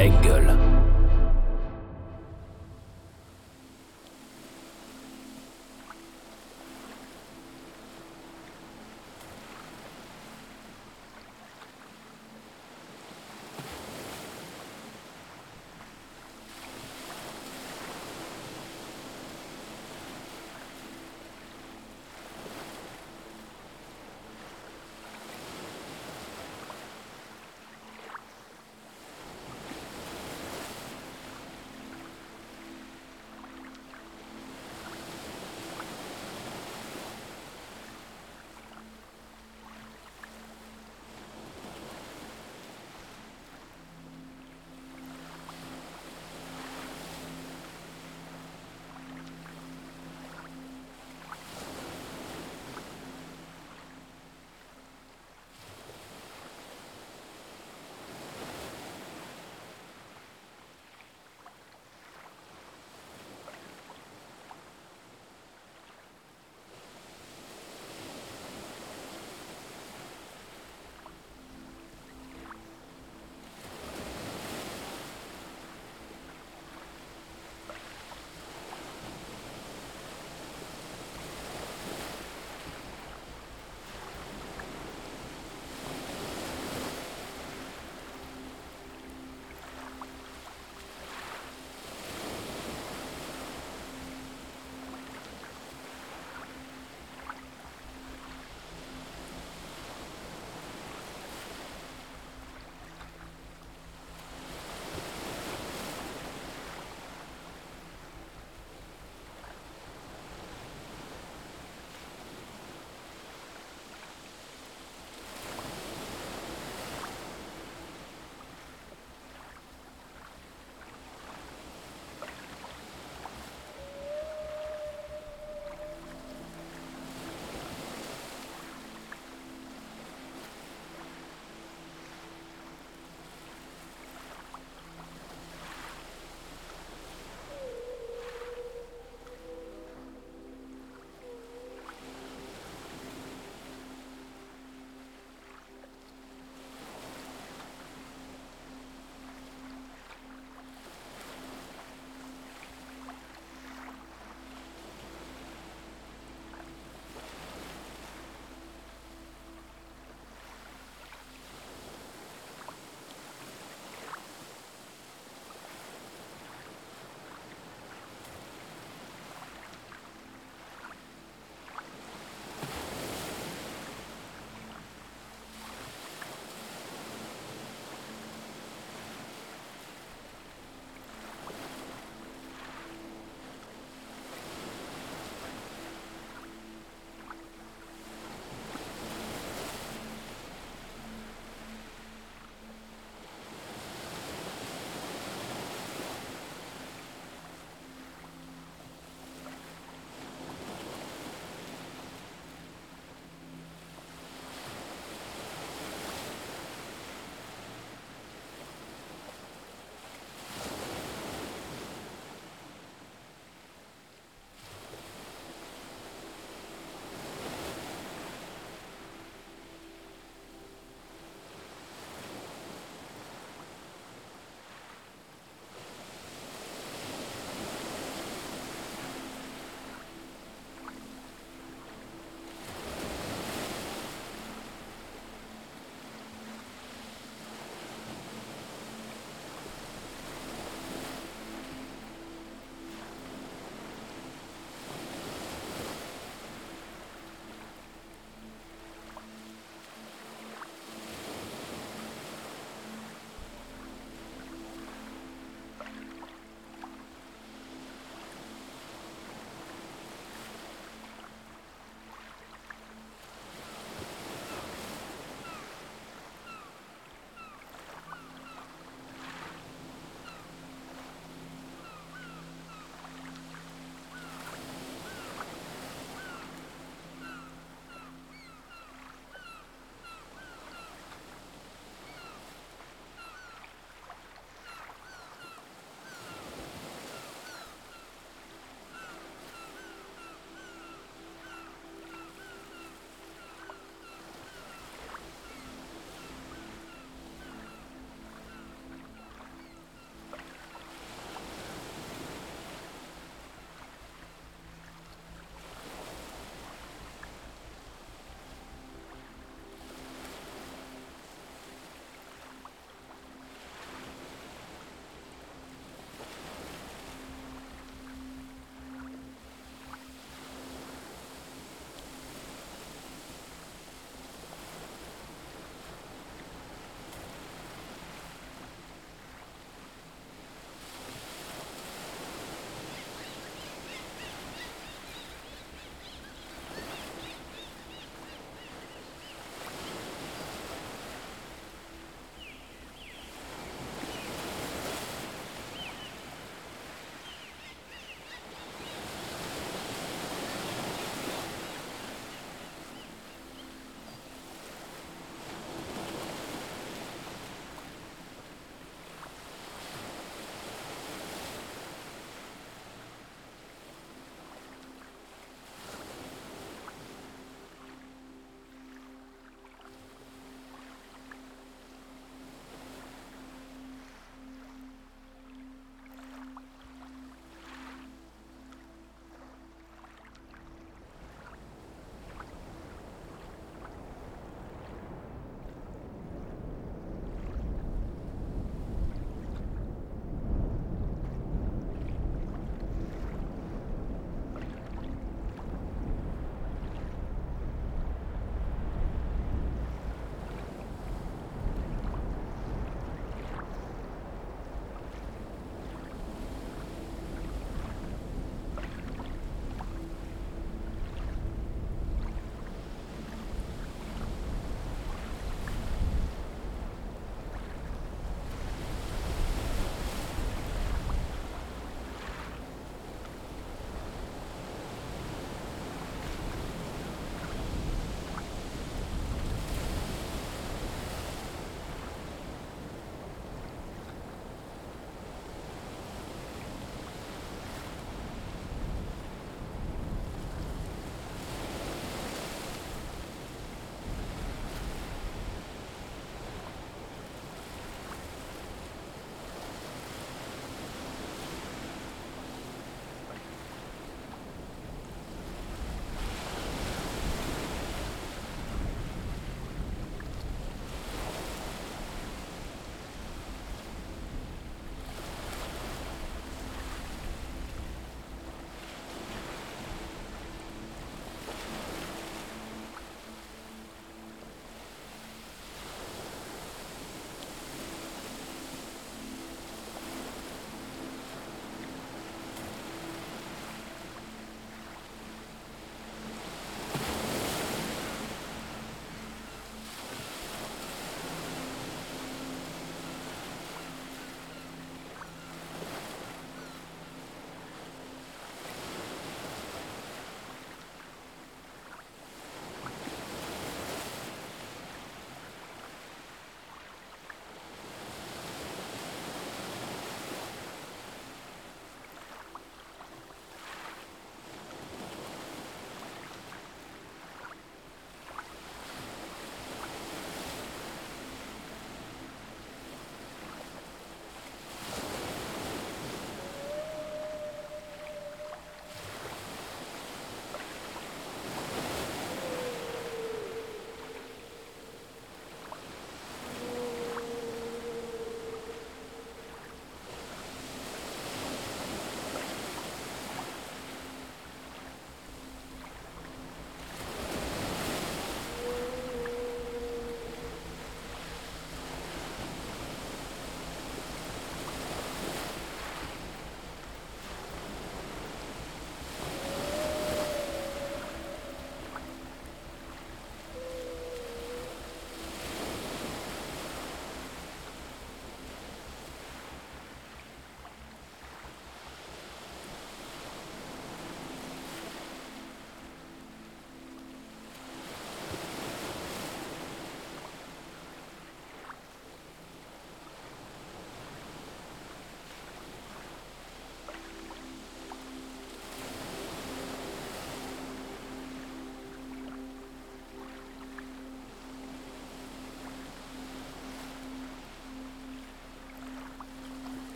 Engel.